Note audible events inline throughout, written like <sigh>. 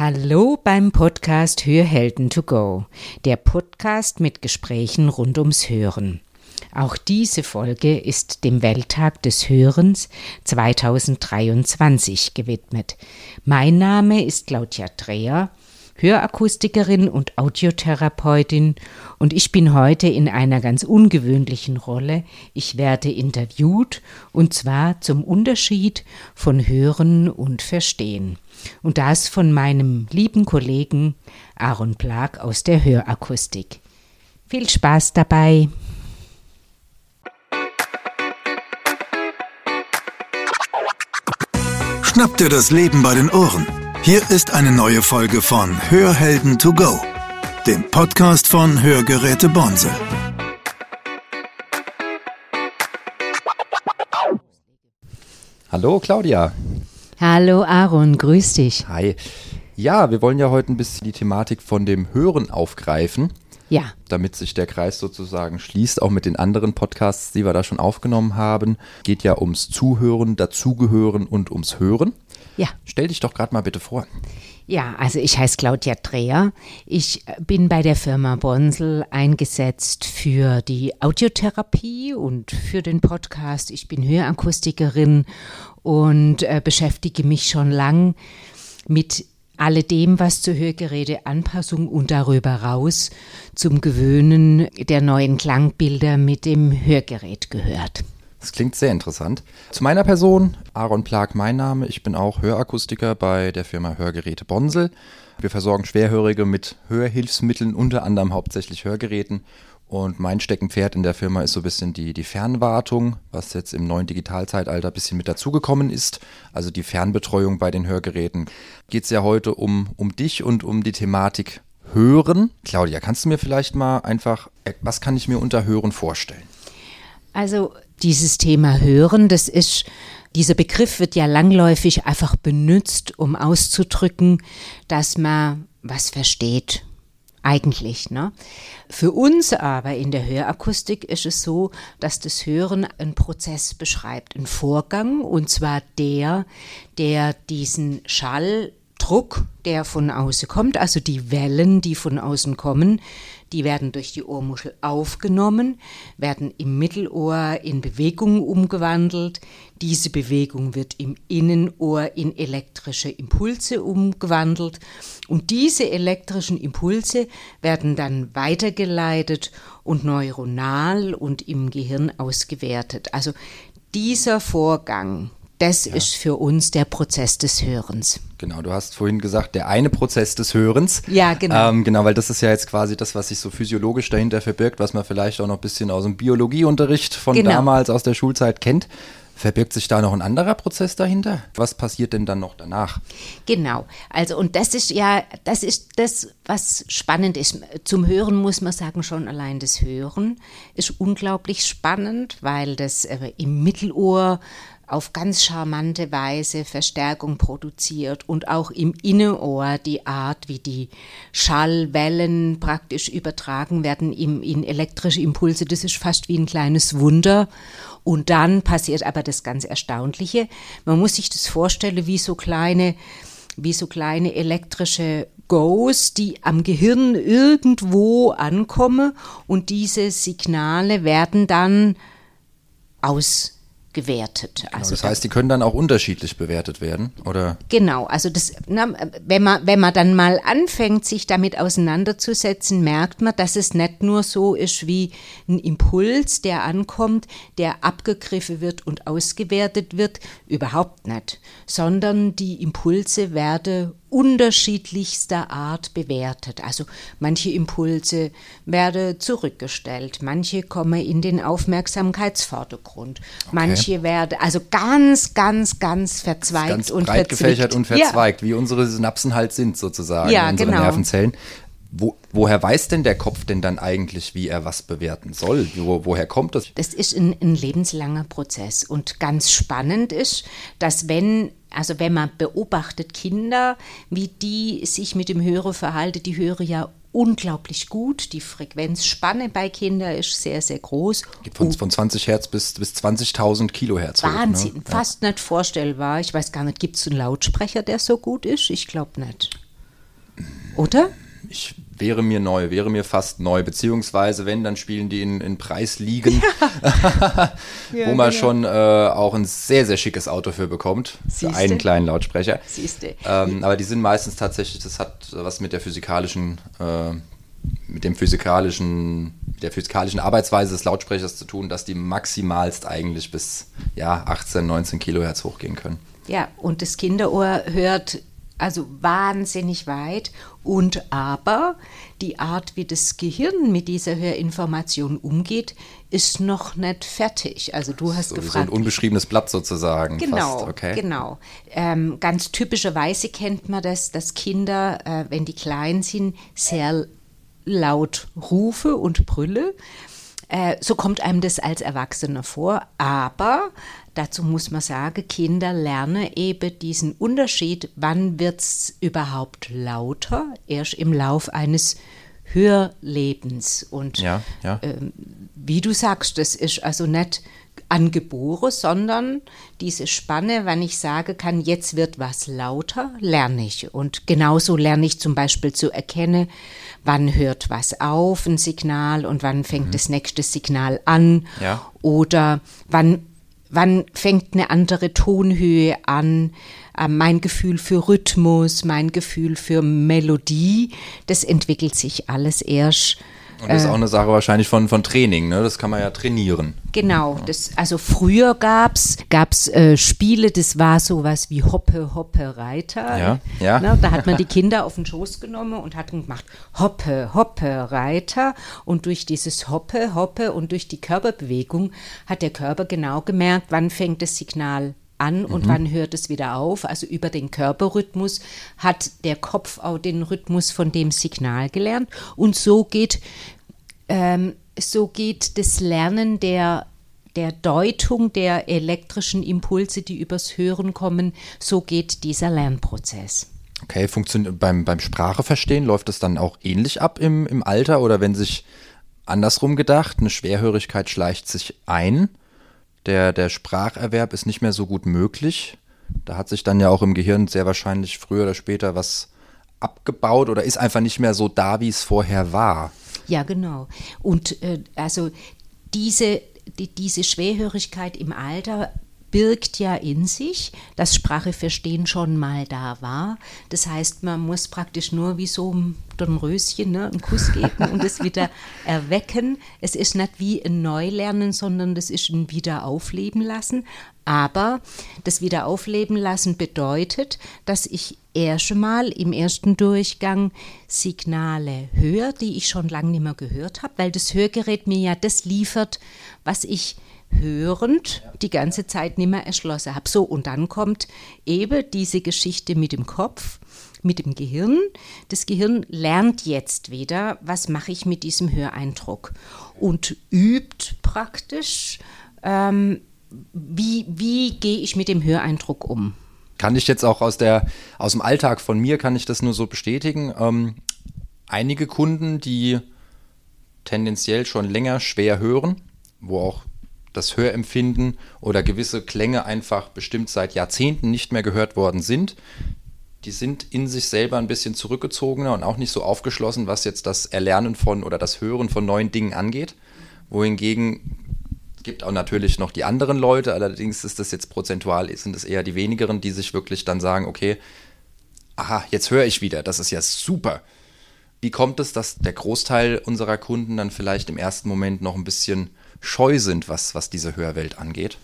Hallo beim Podcast Hörhelden to go, der Podcast mit Gesprächen rund ums Hören. Auch diese Folge ist dem Welttag des Hörens 2023 gewidmet. Mein Name ist Claudia Dreher, Hörakustikerin und Audiotherapeutin und ich bin heute in einer ganz ungewöhnlichen Rolle. Ich werde interviewt und zwar zum Unterschied von Hören und Verstehen und das von meinem lieben Kollegen Aaron Plag aus der Hörakustik. Viel Spaß dabei! Schnapp dir das Leben bei den Ohren. Hier ist eine neue Folge von Hörhelden to go, dem Podcast von Hörgeräte Bonsel. Hallo Claudia. Hallo Aaron, grüß dich. Hi. Ja, wir wollen ja heute ein bisschen die Thematik von dem Hören aufgreifen. Ja. Damit sich der Kreis sozusagen schließt, auch mit den anderen Podcasts, die wir da schon aufgenommen haben. Geht ja ums Zuhören, Dazugehören und ums Hören. Ja. Stell dich doch gerade mal bitte vor. Ja, also ich heiße Claudia Dreher. Ich bin bei der Firma Bonsel eingesetzt für die Audiotherapie und für den Podcast. Ich bin Hörakustikerin und äh, beschäftige mich schon lang mit alledem, was zur Hörgeräteanpassung und darüber raus zum Gewöhnen der neuen Klangbilder mit dem Hörgerät gehört. Das klingt sehr interessant. Zu meiner Person, Aaron Plag, mein Name. Ich bin auch Hörakustiker bei der Firma Hörgeräte Bonsel. Wir versorgen Schwerhörige mit Hörhilfsmitteln, unter anderem hauptsächlich Hörgeräten. Und mein Steckenpferd in der Firma ist so ein bisschen die, die Fernwartung, was jetzt im neuen Digitalzeitalter ein bisschen mit dazugekommen ist. Also die Fernbetreuung bei den Hörgeräten. Geht es ja heute um, um dich und um die Thematik Hören. Claudia, kannst du mir vielleicht mal einfach, äh, was kann ich mir unter Hören vorstellen? Also dieses Thema Hören, das ist, dieser Begriff wird ja langläufig einfach benutzt, um auszudrücken, dass man was versteht. Eigentlich, ne? Für uns aber in der Hörakustik ist es so, dass das Hören einen Prozess beschreibt, einen Vorgang, und zwar der, der diesen Schalldruck, der von außen kommt, also die Wellen, die von außen kommen, die werden durch die Ohrmuschel aufgenommen, werden im Mittelohr in Bewegung umgewandelt. Diese Bewegung wird im Innenohr in elektrische Impulse umgewandelt. Und diese elektrischen Impulse werden dann weitergeleitet und neuronal und im Gehirn ausgewertet. Also dieser Vorgang, das ja. ist für uns der Prozess des Hörens. Genau, du hast vorhin gesagt, der eine Prozess des Hörens. Ja, genau. Ähm, genau, weil das ist ja jetzt quasi das, was sich so physiologisch dahinter verbirgt, was man vielleicht auch noch ein bisschen aus dem Biologieunterricht von genau. damals aus der Schulzeit kennt. Verbirgt sich da noch ein anderer Prozess dahinter? Was passiert denn dann noch danach? Genau. Also, und das ist ja, das ist das, was spannend ist. Zum Hören muss man sagen, schon allein das Hören ist unglaublich spannend, weil das äh, im Mittelohr auf ganz charmante Weise Verstärkung produziert und auch im Innenohr die Art, wie die Schallwellen praktisch übertragen werden in, in elektrische Impulse, das ist fast wie ein kleines Wunder. Und dann passiert aber das ganz Erstaunliche. Man muss sich das vorstellen wie so kleine, wie so kleine elektrische Goes, die am Gehirn irgendwo ankommen und diese Signale werden dann aus gewertet. Genau, also das heißt, die können dann auch unterschiedlich bewertet werden, oder? Genau, also das, na, wenn man wenn man dann mal anfängt, sich damit auseinanderzusetzen, merkt man, dass es nicht nur so ist wie ein Impuls, der ankommt, der abgegriffen wird und ausgewertet wird, überhaupt nicht, sondern die Impulse werden unterschiedlichster Art bewertet. Also manche Impulse werden zurückgestellt, manche kommen in den Aufmerksamkeitsvordergrund, okay. manche werden also ganz, ganz, ganz verzweigt ganz und breit gefächert und verzweigt, ja. wie unsere Synapsen halt sind sozusagen, ja, unsere genau. Nervenzellen. Wo, woher weiß denn der Kopf denn dann eigentlich, wie er was bewerten soll? Wo, woher kommt das? Das ist ein, ein lebenslanger Prozess und ganz spannend ist, dass wenn also wenn man beobachtet Kinder, wie die sich mit dem Hören verhalten, die hören ja unglaublich gut. Die Frequenzspanne bei Kindern ist sehr, sehr groß. Von, von 20 Hertz bis, bis 20.000 Kilohertz. Wahnsinn, hoch, ne? fast ja. nicht vorstellbar. Ich weiß gar nicht, gibt es einen Lautsprecher, der so gut ist? Ich glaube nicht. oder? Ich wäre mir neu, wäre mir fast neu, beziehungsweise wenn, dann spielen die in, in Preisligen, ja. <laughs> wo man genau. schon äh, auch ein sehr, sehr schickes Auto für bekommt, Siehste? für einen kleinen Lautsprecher. Siehste. Ähm, aber die sind meistens tatsächlich, das hat was mit der physikalischen, äh, mit dem physikalischen, der physikalischen Arbeitsweise des Lautsprechers zu tun, dass die maximalst eigentlich bis ja, 18, 19 Kilohertz hochgehen können. Ja, und das Kinderohr hört also wahnsinnig weit. Und aber die Art, wie das Gehirn mit dieser Hörinformation umgeht, ist noch nicht fertig. Also du hast so, gefragt. So ein unbeschriebenes Blatt sozusagen. Genau, fast. Okay. genau. Ähm, ganz typischerweise kennt man das, dass Kinder, äh, wenn die klein sind, sehr laut rufe und brülle. Äh, so kommt einem das als Erwachsener vor. Aber dazu muss man sagen, Kinder lernen eben diesen Unterschied, wann wird es überhaupt lauter, erst im Lauf eines Hörlebens. Und ja, ja. Ähm, wie du sagst, das ist also nicht angeboren, sondern diese Spanne, wenn ich sage kann, jetzt wird was lauter, lerne ich. Und genauso lerne ich zum Beispiel zu erkennen, wann hört was auf, ein Signal, und wann fängt mhm. das nächste Signal an. Ja. Oder wann, wann fängt eine andere Tonhöhe an. Äh, mein Gefühl für Rhythmus, mein Gefühl für Melodie, das entwickelt sich alles erst und das ist auch eine Sache wahrscheinlich von, von Training, ne? Das kann man ja trainieren. Genau, das, also früher gab es gab's, äh, Spiele, das war sowas wie Hoppe, Hoppe, Reiter. Ja, ja. Ne? Da hat man die Kinder auf den Schoß genommen und hat gemacht Hoppe, Hoppe, Reiter. Und durch dieses Hoppe, Hoppe und durch die Körperbewegung hat der Körper genau gemerkt, wann fängt das Signal an und mhm. wann hört es wieder auf. Also über den Körperrhythmus hat der Kopf auch den Rhythmus von dem Signal gelernt. Und so geht, ähm, so geht das Lernen der der Deutung der elektrischen Impulse, die übers Hören kommen, so geht dieser Lernprozess. Okay, funktioniert beim, beim Spracheverstehen läuft das dann auch ähnlich ab im, im Alter oder wenn sich andersrum gedacht, eine Schwerhörigkeit schleicht sich ein, der, der Spracherwerb ist nicht mehr so gut möglich. Da hat sich dann ja auch im Gehirn sehr wahrscheinlich früher oder später was abgebaut oder ist einfach nicht mehr so da, wie es vorher war. Ja, genau. Und äh, also diese, die, diese Schwerhörigkeit im Alter birgt ja in sich, dass Sprache verstehen schon mal da war. Das heißt, man muss praktisch nur wie so ein Dornröschen ne, einen Kuss geben und es wieder <laughs> erwecken. Es ist nicht wie ein Neulernen, sondern das ist ein Wiederaufleben lassen. Aber das Wiederaufleben lassen bedeutet, dass ich erst mal im ersten Durchgang Signale höre, die ich schon lange nicht mehr gehört habe, weil das Hörgerät mir ja das liefert, was ich hörend die ganze Zeit nicht mehr erschlossen habe. So, und dann kommt eben diese Geschichte mit dem Kopf, mit dem Gehirn. Das Gehirn lernt jetzt wieder, was mache ich mit diesem Höreindruck und übt praktisch, ähm, wie, wie gehe ich mit dem Höreindruck um. Kann ich jetzt auch aus, der, aus dem Alltag von mir, kann ich das nur so bestätigen. Ähm, einige Kunden, die tendenziell schon länger schwer hören, wo auch das Hörempfinden oder gewisse Klänge einfach bestimmt seit Jahrzehnten nicht mehr gehört worden sind. Die sind in sich selber ein bisschen zurückgezogener und auch nicht so aufgeschlossen, was jetzt das Erlernen von oder das Hören von neuen Dingen angeht. Wohingegen gibt auch natürlich noch die anderen Leute, allerdings ist das jetzt prozentual, sind es eher die wenigeren, die sich wirklich dann sagen, okay, aha, jetzt höre ich wieder, das ist ja super. Wie kommt es, dass der Großteil unserer Kunden dann vielleicht im ersten Moment noch ein bisschen scheu sind, was, was diese Hörwelt angeht?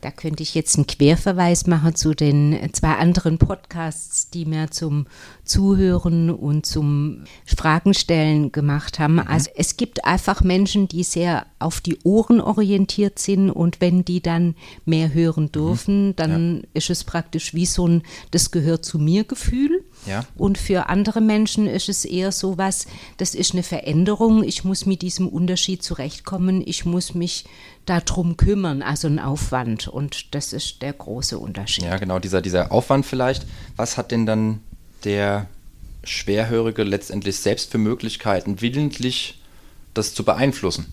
Da könnte ich jetzt einen Querverweis machen zu den zwei anderen Podcasts, die mir zum Zuhören und zum Fragenstellen gemacht haben. Mhm. Also es gibt einfach Menschen, die sehr auf die Ohren orientiert sind und wenn die dann mehr hören mhm. dürfen, dann ja. ist es praktisch wie so ein, das gehört zu mir Gefühl. Ja. Und für andere Menschen ist es eher so was, das ist eine Veränderung. Ich muss mit diesem Unterschied zurechtkommen. Ich muss mich darum kümmern, also ein Aufwand. Und das ist der große Unterschied. Ja, genau, dieser, dieser Aufwand vielleicht. Was hat denn dann der Schwerhörige letztendlich selbst für Möglichkeiten, willentlich das zu beeinflussen?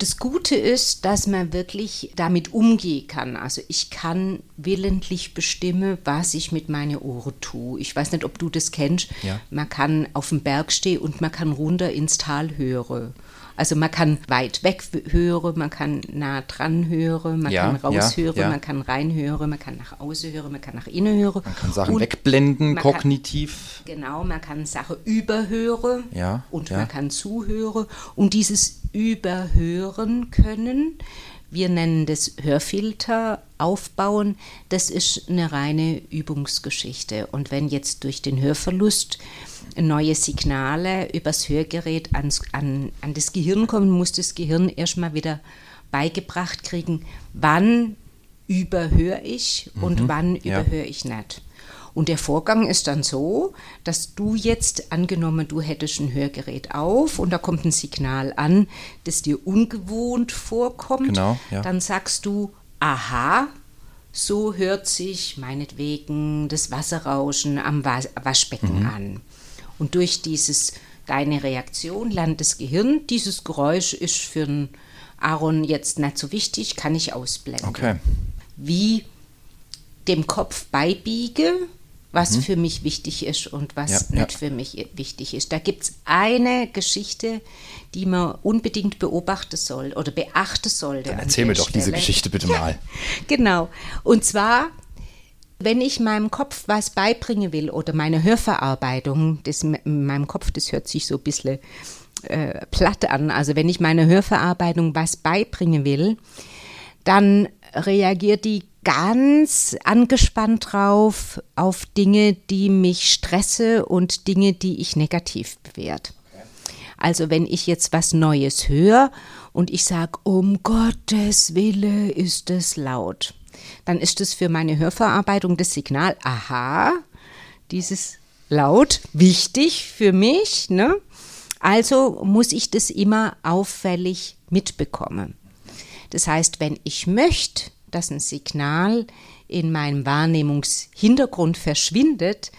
Das Gute ist, dass man wirklich damit umgehen kann. Also ich kann willentlich bestimmen, was ich mit meinen Ohren tue. Ich weiß nicht, ob du das kennst. Ja. Man kann auf dem Berg stehen und man kann runter ins Tal hören. Also man kann weit weg hören, man kann nah dran hören, man Ja, kann raushören, ja, ja. man kann reinhören, man kann nach außen hören, man kann nach innen hören. Man kann Sachen Und wegblenden, man kann- kognitiv. Genau, man kann Sachen überhören und man kann zuhören. Und dieses Überhören können, wir nennen das Hörfilter aufbauen, das ist eine reine Übungsgeschichte. Und wenn jetzt durch den Hörverlust neue Signale übers Hörgerät ans, an, an das Gehirn kommen, muss das Gehirn erstmal wieder beigebracht kriegen, wann überhöre ich und wann Mhm. ja. überhöre ich nicht. Und der Vorgang ist dann so, dass du jetzt, angenommen, du hättest ein Hörgerät auf und da kommt ein Signal an, das dir ungewohnt vorkommt, Genau, ja. dann sagst du, aha, so hört sich meinetwegen das Wasserrauschen am Was Waschbecken Mhm. an. Und durch dieses, deine Reaktion lernt das Gehirn, dieses Geräusch ist für einen Aaron jetzt nicht so wichtig, kann ich ausblenden Okay. wie dem Kopf beibiege, was für mich wichtig ist und was Mhm. Ja, nicht ja. für mich wichtig ist. Da gibt es eine Geschichte, die man unbedingt beobachten soll oder beachten sollte. Dann an erzähl mir doch diese Stelle. Geschichte bitte mal. Genau. Und zwar, wenn ich meinem Kopf was beibringen will oder meine Hörverarbeitung, das in meinem Kopf, das hört sich so ein bisschen äh, platt an. Also wenn ich meine Hörverarbeitung was beibringen will, dann reagiert die ganz angespannt drauf auf Dinge, die mich stresse und Dinge, die ich negativ bewerte. Also wenn ich jetzt was Neues höre und ich sage, um Gottes Wille ist es laut, dann ist es für meine Hörverarbeitung das Signal, aha, dieses laut, wichtig für mich, ne? Also muss ich das immer auffällig mitbekommen. Das heißt, wenn ich möchte, dass ein Signal in meinem Wahrnehmungshintergrund verschwindet,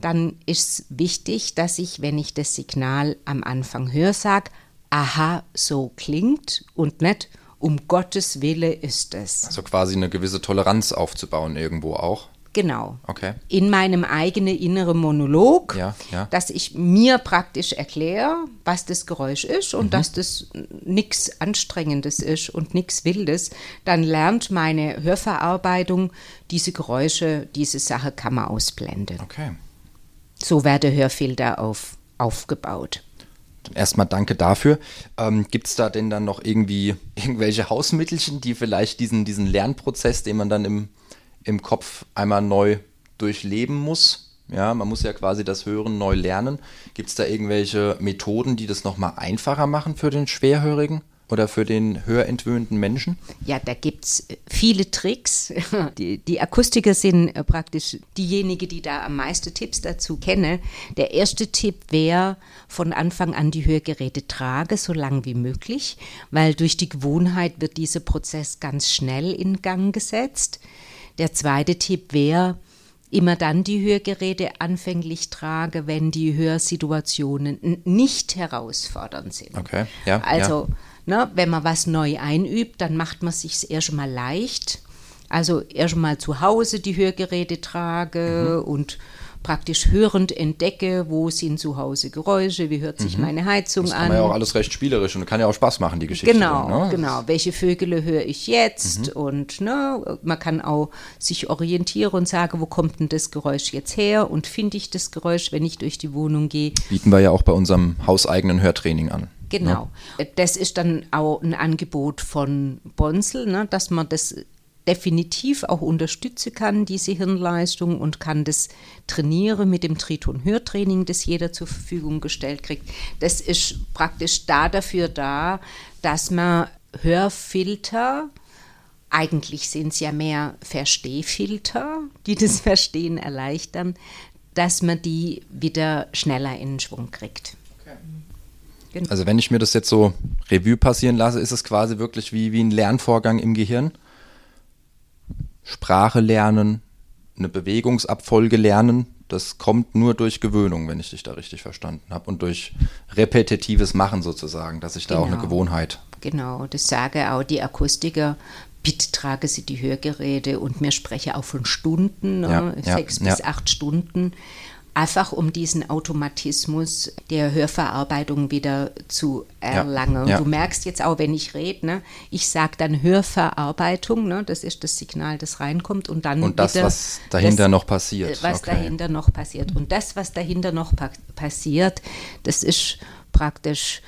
dann ist wichtig, dass ich, wenn ich das Signal am Anfang höre, sage, aha, so klingt und nicht, um Gottes Wille ist es. Also quasi eine gewisse Toleranz aufzubauen irgendwo auch. Genau. Okay. In meinem eigenen inneren Monolog, Ja, ja. dass ich mir praktisch erkläre, was das Geräusch ist und dass das nichts Anstrengendes ist und nichts Wildes, dann lernt meine Hörverarbeitung diese Geräusche, diese Sache kann man ausblenden. Okay. So werden Hörfilter auf, aufgebaut. Erstmal danke dafür. Ähm, Gibt es da denn dann noch irgendwie <laughs> irgendwelche Hausmittelchen, die vielleicht diesen, diesen Lernprozess, den man dann im, im Kopf einmal neu durchleben muss? Ja, man muss ja quasi das Hören neu lernen. Gibt es da irgendwelche Methoden, die das nochmal einfacher machen für den Schwerhörigen oder für den hörentwöhnten Menschen? Ja, da gibt es viele Tricks. <laughs> Die, die Akustiker sind äh, praktisch diejenigen, die da am meisten Tipps dazu kennen. Der erste Tipp wäre, von Anfang an die Hörgeräte trage, so lang wie möglich, weil durch die Gewohnheit wird dieser Prozess ganz schnell in Gang gesetzt. Der zweite Tipp wäre, immer dann die Hörgeräte anfänglich trage, wenn die Hörsituationen nicht herausfordernd sind. Okay, ja, Also, ne, wenn man was neu einübt, dann macht man sich erst mal leicht. Also erst mal zu Hause die Hörgeräte trage Mhm. und praktisch hörend entdecke, wo sind zu Hause Geräusche, wie hört sich meine Heizung Mhm. Das an. kann man ja auch alles recht spielerisch und kann ja auch Spaß machen, die Geschichte. Genau, dann, ne? genau. Welche Vögel höre ich jetzt? Mhm. Und ne, man kann auch sich orientieren und sagen, wo kommt denn das Geräusch jetzt her? Und finde ich das Geräusch, wenn ich durch die Wohnung gehe? Bieten wir ja auch bei unserem hauseigenen Hörtraining an. Genau. Das ist dann auch ein Angebot von Bonsel, ne, dass man das definitiv auch unterstützen kann, diese Hirnleistung, und kann das trainieren mit dem Triton-Hörtraining, das jeder zur Verfügung gestellt kriegt. Das ist praktisch da dafür da, dass man Hörfilter, eigentlich sind es ja mehr Verstehfilter, die das <laughs> Verstehen erleichtern, dass man die wieder schneller in den Schwung kriegt. Also wenn ich mir das jetzt so Revue passieren lasse, ist es quasi wirklich wie, wie ein Lernvorgang im Gehirn. Sprache lernen, eine Bewegungsabfolge lernen, das kommt nur durch Gewöhnung, wenn ich dich da richtig verstanden habe. Und durch repetitives Machen sozusagen, dass ich da auch eine Genau. Gewohnheit Genau, das sage auch die Akustiker. Bitte trage Sie die Hörgeräte und mir spreche auch von Stunden, Ja, ne, ja, sechs ja. bis acht Stunden, einfach um diesen Automatismus der Hörverarbeitung wieder zu erlangen. ja. Du merkst jetzt auch, wenn ich rede, ne, ich sage dann Hörverarbeitung, ne, das ist das Signal, das reinkommt und dann Und das, wieder was dahinter das, noch passiert. äh, Was Okay. dahinter noch passiert. Und das, was dahinter noch pa passiert, das ist praktisch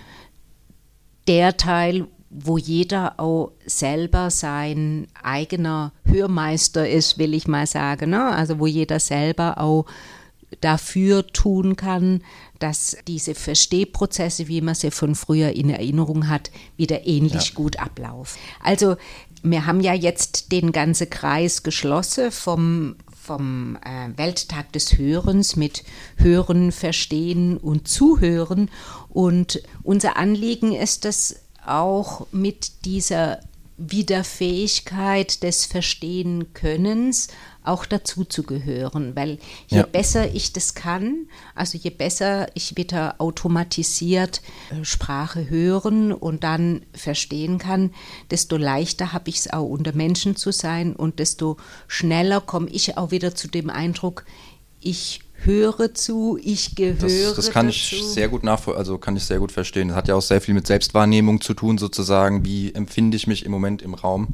der Teil, wo jeder auch selber sein eigener Hörmeister ist, will ich mal sagen. Ne? Also wo jeder selber auch dafür tun kann, dass diese Verstehprozesse, wie man sie von früher in Erinnerung hat, wieder ähnlich gut ablaufen. Also wir haben ja jetzt den ganzen Kreis geschlossen vom, vom äh, Welttag des Hörens mit Hören, Verstehen und Zuhören. Und unser Anliegen ist es auch mit dieser Wiederfähigkeit des Verstehen-Könnens auch dazu zu gehören, weil je Ja. besser ich das kann, also je besser ich wieder automatisiert äh, Sprache hören und dann verstehen kann, desto leichter habe ich es auch unter Menschen zu sein und desto schneller komme ich auch wieder zu dem Eindruck, ich höre zu, ich gehöre Das, das kann dazu. ich sehr gut nachvoll also kann ich sehr gut verstehen. Das hat ja auch sehr viel mit Selbstwahrnehmung zu tun, sozusagen. Wie empfinde ich mich im Moment im Raum?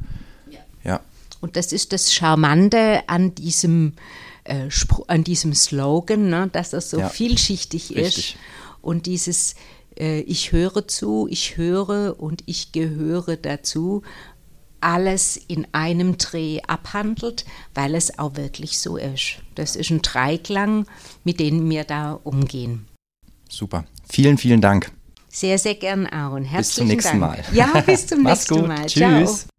Ja. Und das ist das Charmante an diesem, äh, an diesem Slogan, ne, dass er so Ja, vielschichtig ist. richtig. Und dieses äh, Ich höre zu, ich höre und ich gehöre dazu, alles in einem Dreh abhandelt, weil es auch wirklich so ist. Das ist ein Dreiklang, mit dem wir da umgehen. Super. Vielen, vielen Dank. Sehr, sehr gern, Aaron. Herzlichen Bis zum nächsten Dank. Mal. Ja, bis zum <laughs> Mach's nächsten gut. Mal. Tschüss. Ciao.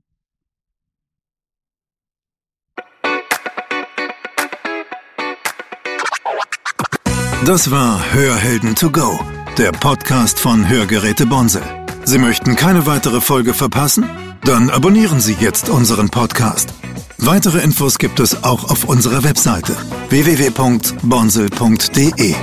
Das war Hörhelden to go, der Podcast von Hörgeräte Bonsel. Sie möchten keine weitere Folge verpassen? Dann abonnieren Sie jetzt unseren Podcast. Weitere Infos gibt es auch auf unserer Webseite www.bonsel.de.